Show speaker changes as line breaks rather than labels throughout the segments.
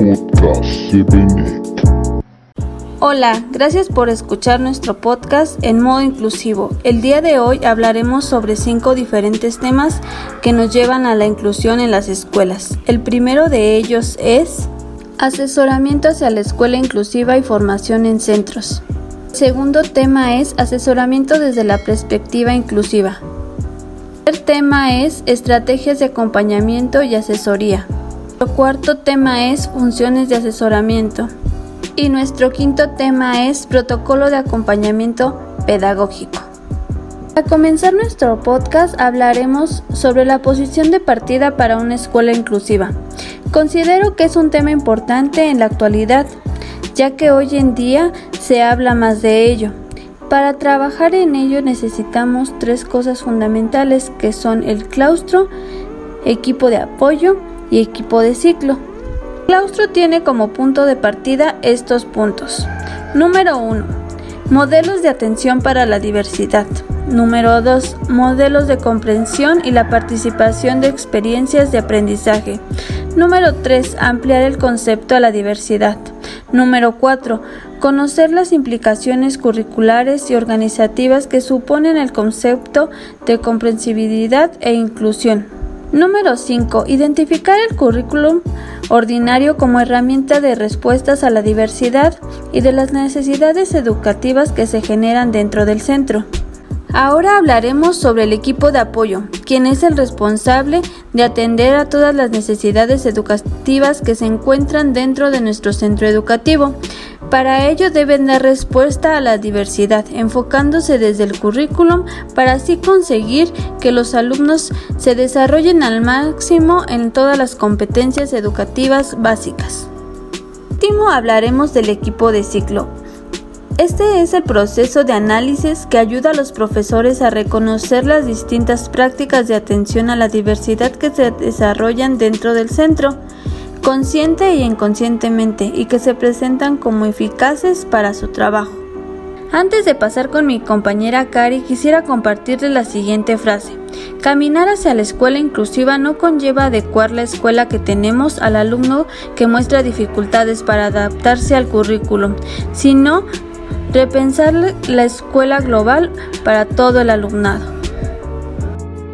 podcast
Hola, gracias por escuchar nuestro podcast en modo inclusivo. El día de hoy hablaremos sobre cinco diferentes temas que nos llevan a la inclusión en las escuelas. El primero de ellos es asesoramiento hacia la escuela inclusiva y formación en centros. El segundo tema es asesoramiento desde la perspectiva inclusiva. El tema es estrategias de acompañamiento y asesoría. El cuarto tema es funciones de asesoramiento. Y nuestro quinto tema es protocolo de acompañamiento pedagógico. Para comenzar nuestro podcast hablaremos sobre la posición de partida para una escuela inclusiva. Considero que es un tema importante en la actualidad, ya que hoy en día se habla más de ello. Para trabajar en ello necesitamos tres cosas fundamentales que son el claustro, equipo de apoyo y equipo de ciclo claustro tiene como punto de partida estos puntos. Número 1. Modelos de atención para la diversidad. Número 2. Modelos de comprensión y la participación de experiencias de aprendizaje. Número 3. Ampliar el concepto a la diversidad. Número 4. Conocer las implicaciones curriculares y organizativas que suponen el concepto de comprensibilidad e inclusión. Número 5. Identificar el currículum ordinario como herramienta de respuestas a la diversidad y de las necesidades educativas que se generan dentro del centro. Ahora hablaremos sobre el equipo de apoyo, quien es el responsable de atender a todas las necesidades educativas que se encuentran dentro de nuestro centro educativo. Para ello deben dar respuesta a la diversidad, enfocándose desde el currículum para así conseguir que los alumnos se desarrollen al máximo en todas las competencias educativas básicas. Último hablaremos del equipo de ciclo, este es el proceso de análisis que ayuda a los profesores a reconocer las distintas prácticas de atención a la diversidad que se desarrollan dentro del centro, consciente y inconscientemente, y que se presentan como eficaces para su trabajo. Antes de pasar con mi compañera Cari, quisiera compartirle la siguiente frase. Caminar hacia la escuela inclusiva no conlleva adecuar la escuela que tenemos al alumno que muestra dificultades para adaptarse al currículum, sino repensar la escuela global para todo el alumnado.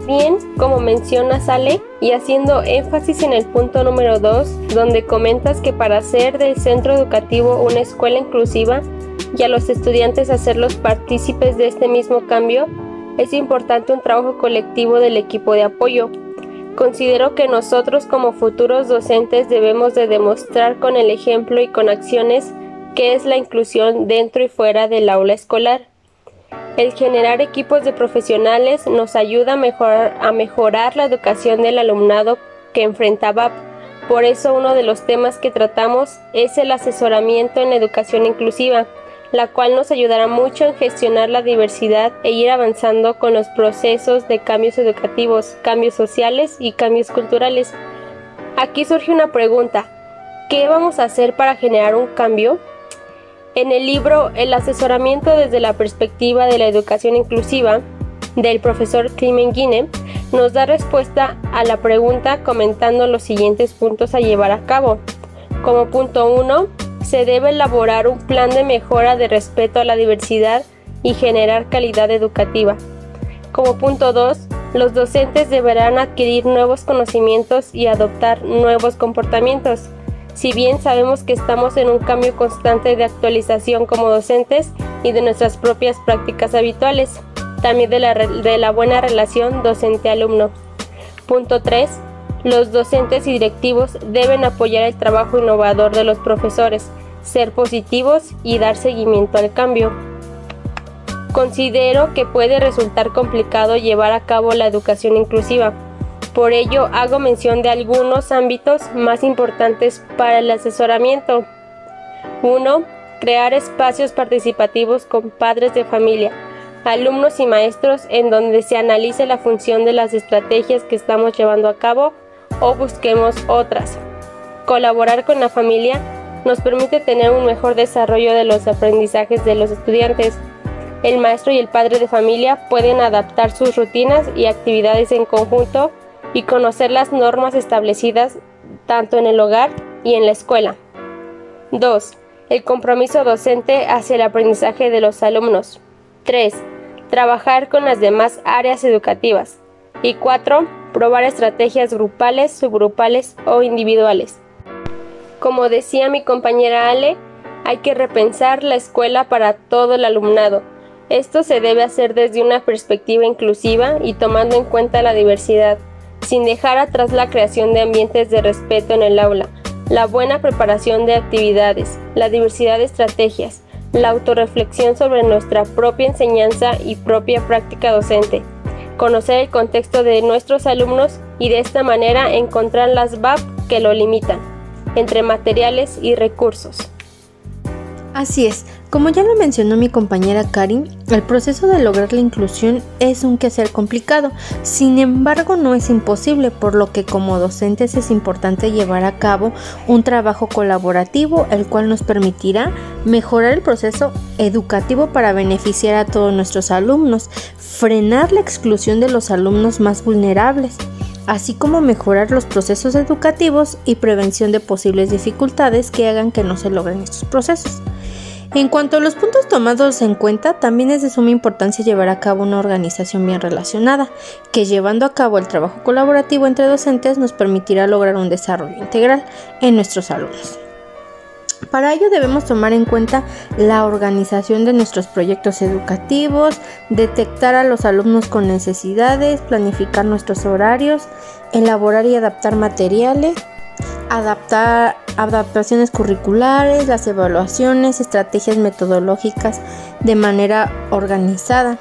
Bien, como menciona Sale, y haciendo énfasis en el punto número 2, donde comentas que para hacer del centro educativo una escuela inclusiva y a los estudiantes hacerlos partícipes de este mismo cambio, es importante un trabajo colectivo del equipo de apoyo. Considero que nosotros como futuros docentes debemos de demostrar con el ejemplo y con acciones que es la inclusión dentro y fuera del aula escolar. El generar equipos de profesionales nos ayuda a mejorar, la educación del alumnado que enfrentaba. Por eso uno de los temas que tratamos es el asesoramiento en educación inclusiva, la cual nos ayudará mucho en gestionar la diversidad e ir avanzando con los procesos de cambios educativos, cambios sociales y cambios culturales. Aquí surge una pregunta. ¿Qué vamos a hacer para generar un cambio? En el libro El asesoramiento desde la perspectiva de la educación inclusiva del profesor Clement Guine nos da respuesta a la pregunta comentando los siguientes puntos a llevar a cabo. Como punto 1, se debe elaborar un plan de mejora de respeto a la diversidad y generar calidad educativa. Como punto 2, los docentes deberán adquirir nuevos conocimientos y adoptar nuevos comportamientos. Si bien sabemos que estamos en un cambio constante de actualización como docentes y de nuestras propias prácticas habituales, también de la, buena relación docente-alumno. Punto 3. Los docentes y directivos deben apoyar el trabajo innovador de los profesores, ser positivos y dar seguimiento al cambio. Considero que puede resultar complicado llevar a cabo la educación inclusiva, por ello, hago mención de algunos ámbitos más importantes para el asesoramiento. 1. Crear espacios participativos con padres de familia, alumnos y maestros en donde se analice la función de las estrategias que estamos llevando a cabo o busquemos otras. Colaborar con la familia nos permite tener un mejor desarrollo de los aprendizajes de los estudiantes. El maestro y el padre de familia pueden adaptar sus rutinas y actividades en conjunto y conocer las normas establecidas tanto en el hogar y en la escuela. 2. El compromiso docente hacia el aprendizaje de los alumnos. 3. Trabajar con las demás áreas educativas. Y 4. Probar estrategias grupales, subgrupales o individuales. Como decía mi compañera Ale, hay que repensar la escuela para todo el alumnado. Esto se debe hacer desde una perspectiva inclusiva y tomando en cuenta la diversidad, sin dejar atrás la creación de ambientes de respeto en el aula, la buena preparación de actividades, la diversidad de estrategias, la autorreflexión sobre nuestra propia enseñanza y propia práctica docente, conocer el contexto de nuestros alumnos y de esta manera encontrar las VAP que lo limitan, entre materiales y recursos.
Así es, como ya lo mencionó mi compañera Karin, el proceso de lograr la inclusión es un quehacer complicado, sin embargo no es imposible, por lo que como docentes es importante llevar a cabo un trabajo colaborativo, el cual nos permitirá mejorar el proceso educativo para beneficiar a todos nuestros alumnos, frenar la exclusión de los alumnos más vulnerables así como mejorar los procesos educativos y prevención de posibles dificultades que hagan que no se logren estos procesos. En cuanto a los puntos tomados en cuenta, también es de suma importancia llevar a cabo una organización bien relacionada, que llevando a cabo el trabajo colaborativo entre docentes nos permitirá lograr un desarrollo integral en nuestros alumnos. Para ello debemos tomar en cuenta la organización de nuestros proyectos educativos, detectar a los alumnos con necesidades, planificar nuestros horarios, elaborar y adaptar materiales, adaptar adaptaciones curriculares, las evaluaciones, estrategias metodológicas de manera organizada.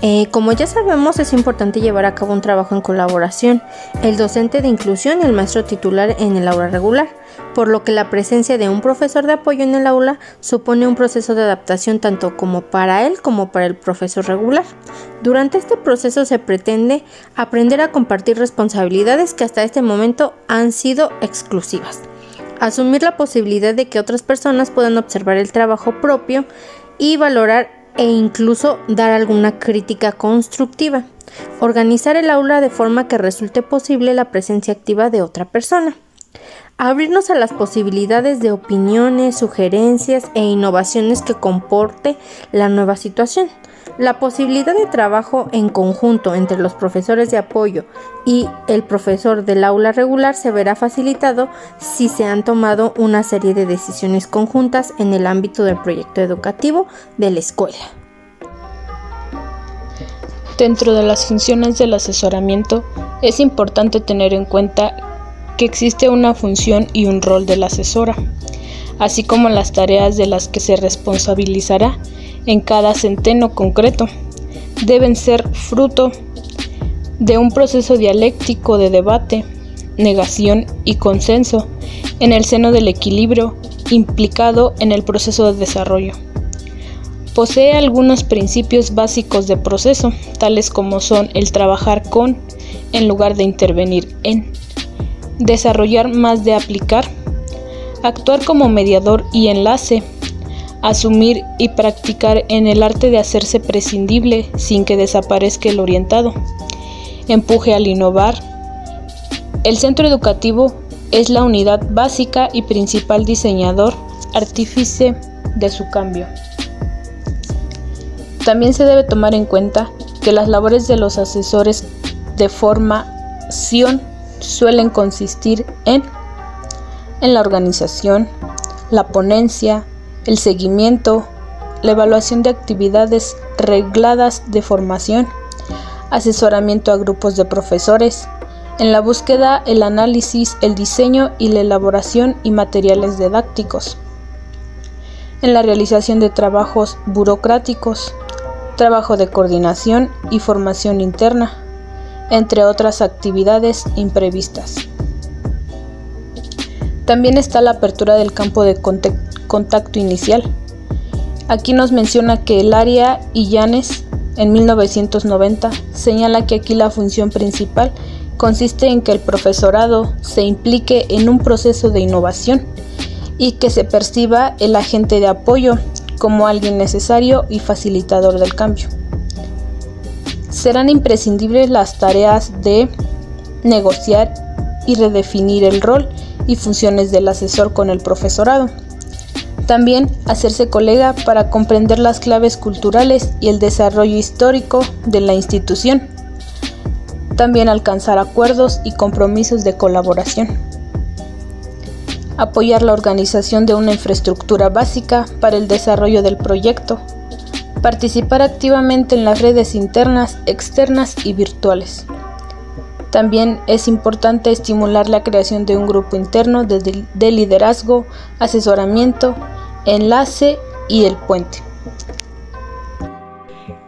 Eh, como ya sabemos, es importante llevar a cabo un trabajo en colaboración, el docente de inclusión y el maestro titular en el aula regular, por lo que la presencia de un profesor de apoyo en el aula supone un proceso de adaptación tanto como para él como para el profesor regular. Durante este proceso se pretende aprender a compartir responsabilidades que hasta este momento han sido exclusivas asumir la posibilidad de que otras personas puedan observar el trabajo propio y valorar e incluso dar alguna crítica constructiva. Organizar el aula de forma que resulte posible la presencia activa de otra persona. Abrirnos a las posibilidades de opiniones, sugerencias e innovaciones que comporte la nueva situación. La posibilidad de trabajo en conjunto entre los profesores de apoyo y el profesor del aula regular se verá facilitado si se han tomado una serie de decisiones conjuntas en el ámbito del proyecto educativo de la escuela.
Dentro de las funciones del asesoramiento es importante tener en cuenta que existe una función y un rol de la asesora, así como las tareas de las que se responsabilizará en cada centeno concreto. Deben ser fruto de un proceso dialéctico de debate, negación y consenso en el seno del equilibrio implicado en el proceso de desarrollo. Posee algunos principios básicos de proceso, tales como son el trabajar con en lugar de intervenir en, desarrollar más de aplicar, actuar como mediador y enlace asumir y practicar en el arte de hacerse prescindible sin que desaparezca el orientado. Empuje al innovar. El centro educativo es la unidad básica y principal diseñador, artífice de su cambio. También se debe tomar en cuenta que las labores de los asesores de formación suelen consistir en, en la organización, la ponencia, el seguimiento, la evaluación de actividades regladas de formación, asesoramiento a grupos de profesores, en la búsqueda, el análisis, el diseño y la elaboración y materiales didácticos, en la realización de trabajos burocráticos, trabajo de coordinación y formación interna, entre otras actividades imprevistas. También está la apertura del campo de contacto inicial. Aquí nos menciona que el área Illanes en 1990 señala que aquí la función principal consiste en que el profesorado se implique en un proceso de innovación y que se perciba el agente de apoyo como alguien necesario y facilitador del cambio. Serán imprescindibles las tareas de negociar y redefinir el rol y funciones del asesor con el profesorado. También hacerse colega para comprender las claves culturales y el desarrollo histórico de la institución. También alcanzar acuerdos y compromisos de colaboración. Apoyar la organización de una infraestructura básica para el desarrollo del proyecto. Participar activamente en las redes internas, externas y virtuales. También es importante estimular la creación de un grupo interno de, liderazgo, asesoramiento, enlace y el puente.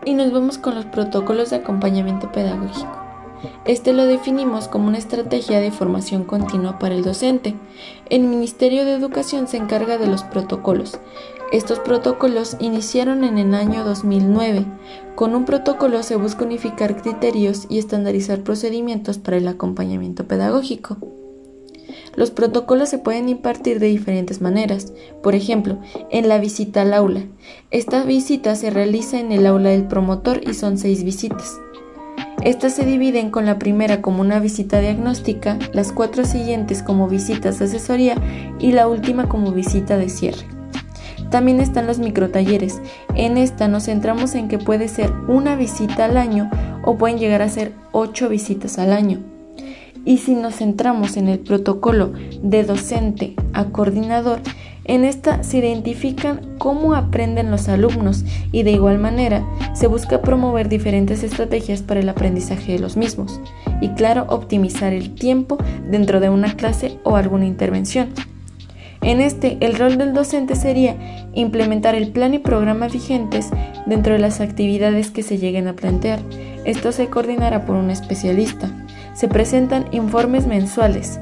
Y nos vamos con los protocolos de acompañamiento pedagógico. Este lo definimos como una estrategia de formación continua para el docente. El Ministerio de Educación se encarga de los protocolos. Estos protocolos iniciaron en el año 2009. Con un protocolo se busca unificar criterios y estandarizar procedimientos para el acompañamiento pedagógico. Los protocolos se pueden impartir de diferentes maneras. Por ejemplo, en la visita al aula. Esta visita se realiza en el aula del promotor y son seis visitas. Estas se dividen con la primera como una visita diagnóstica, las cuatro siguientes como visitas de asesoría y la última como visita de cierre. También están los microtalleres. En esta nos centramos en que puede ser una visita al año o pueden llegar a ser ocho visitas al año. Y si nos centramos en el protocolo de docente a coordinador, en esta se identifican cómo aprenden los alumnos y de igual manera se busca promover diferentes estrategias para el aprendizaje de los mismos y claro, optimizar el tiempo dentro de una clase o alguna intervención. En este, el rol del docente sería implementar el plan y programa vigentes dentro de las actividades que se lleguen a plantear. Esto se coordinará por un especialista. Se presentan informes mensuales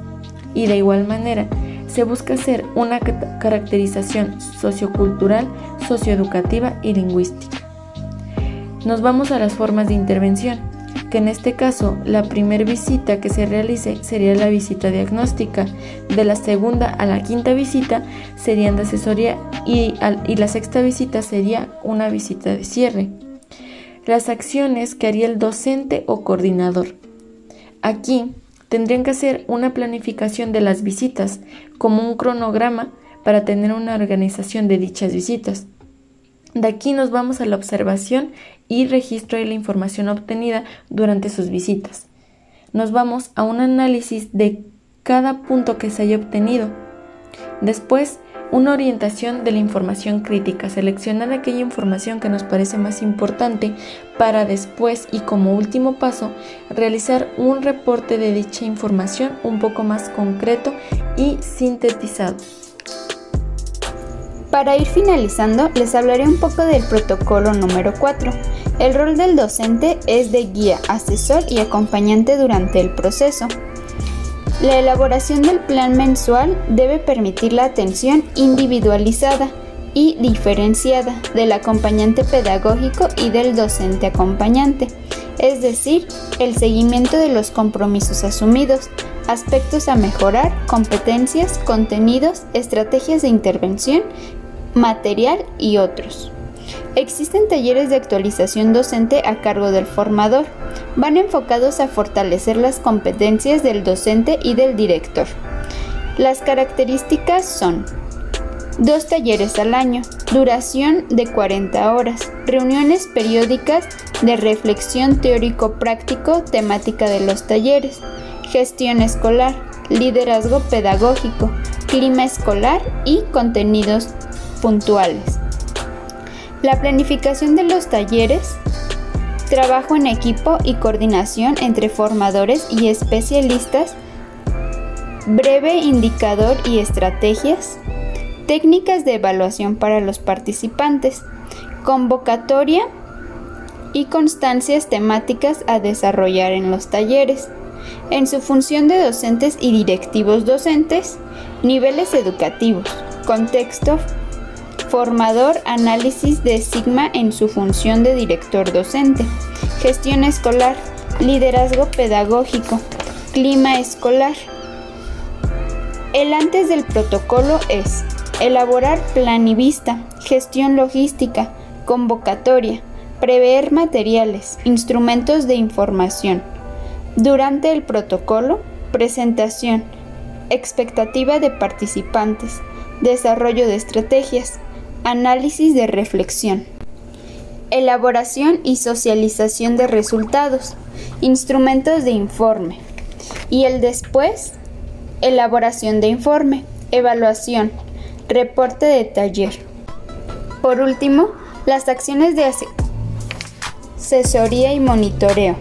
y de igual manera se busca hacer una caracterización sociocultural, socioeducativa y lingüística. Nos vamos a las formas de intervención, que en este caso la primera visita que se realice sería la visita diagnóstica, de la segunda a la quinta visita serían de asesoría y la sexta visita sería una visita de cierre. Las acciones que haría el docente o coordinador. Aquí tendrían que hacer una planificación de las visitas como un cronograma para tener una organización de dichas visitas. De aquí nos vamos a la observación y registro de la información obtenida durante sus visitas. Nos vamos a un análisis de cada punto que se haya obtenido. Después, una orientación de la información crítica, seleccionar aquella información que nos parece más importante para después y como último paso realizar un reporte de dicha información un poco más concreto y sintetizado.
Para ir finalizando, les hablaré un poco del protocolo número 4. El rol del docente es de guía, asesor y acompañante durante el proceso. La elaboración del plan mensual debe permitir la atención individualizada y diferenciada del acompañante pedagógico y del docente acompañante, es decir, el seguimiento de los compromisos asumidos, aspectos a mejorar, competencias, contenidos, estrategias de intervención, material y otros. Existen talleres de actualización docente a cargo del formador. Van enfocados a fortalecer las competencias del docente y del director. Las características son dos talleres al año, duración de 40 horas, reuniones periódicas de reflexión teórico-práctico temática de los talleres, gestión escolar, liderazgo pedagógico, clima escolar y contenidos puntuales. La planificación de los talleres, trabajo en equipo y coordinación entre formadores y especialistas, breve indicador y estrategias, técnicas de evaluación para los participantes, convocatoria y constancias temáticas a desarrollar en los talleres. En su función de docentes y directivos docentes, niveles educativos, contexto Formador análisis de Sigma en su función de director docente. Gestión escolar. Liderazgo pedagógico. Clima escolar. El antes del protocolo es elaborar plan y vista, gestión logística, convocatoria, prever materiales, instrumentos de información. Durante el protocolo, presentación, expectativa de participantes, desarrollo de estrategias, análisis de reflexión, elaboración y socialización de resultados, instrumentos de informe y el después, elaboración de informe, evaluación, reporte de taller. Por último, las acciones de asesoría y monitoreo.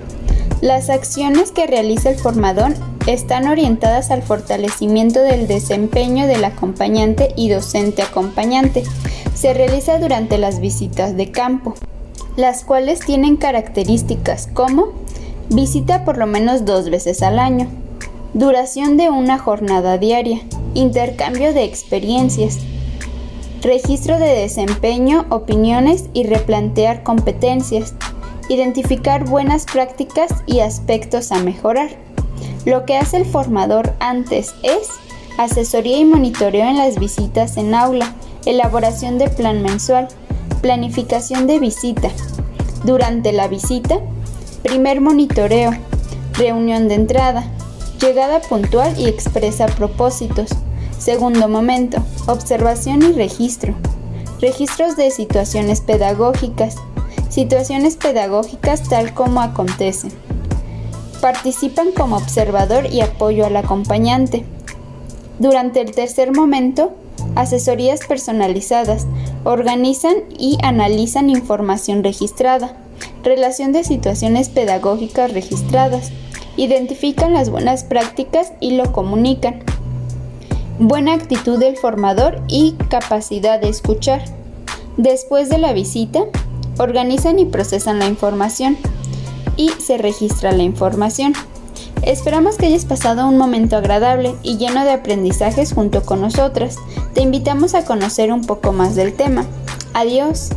Las acciones que realiza el formador están orientadas al fortalecimiento del desempeño del acompañante y docente acompañante. Se realiza durante las visitas de campo, las cuales tienen características como visita por lo menos dos veces al año, duración de una jornada diaria, intercambio de experiencias, registro de desempeño, opiniones y replantear competencias, identificar buenas prácticas y aspectos a mejorar. Lo que hace el formador antes es asesoría y monitoreo en las visitas en aula, elaboración de plan mensual, planificación de visita. Durante la visita, primer monitoreo, reunión de entrada, llegada puntual y expresa propósitos. Segundo momento, observación y registro. Registros de situaciones pedagógicas. Situaciones pedagógicas tal como acontecen. Participan como observador y apoyo al acompañante. Durante el tercer momento, asesorías personalizadas. Organizan y analizan información registrada. Relación de situaciones pedagógicas registradas. Identifican las buenas prácticas y lo comunican buena actitud del formador y capacidad de escuchar. Después de la visita, organizan y procesan la información y se registra la información. Esperamos que hayas pasado un momento agradable y lleno de aprendizajes junto con nosotras. Te invitamos a conocer un poco más del tema. Adiós.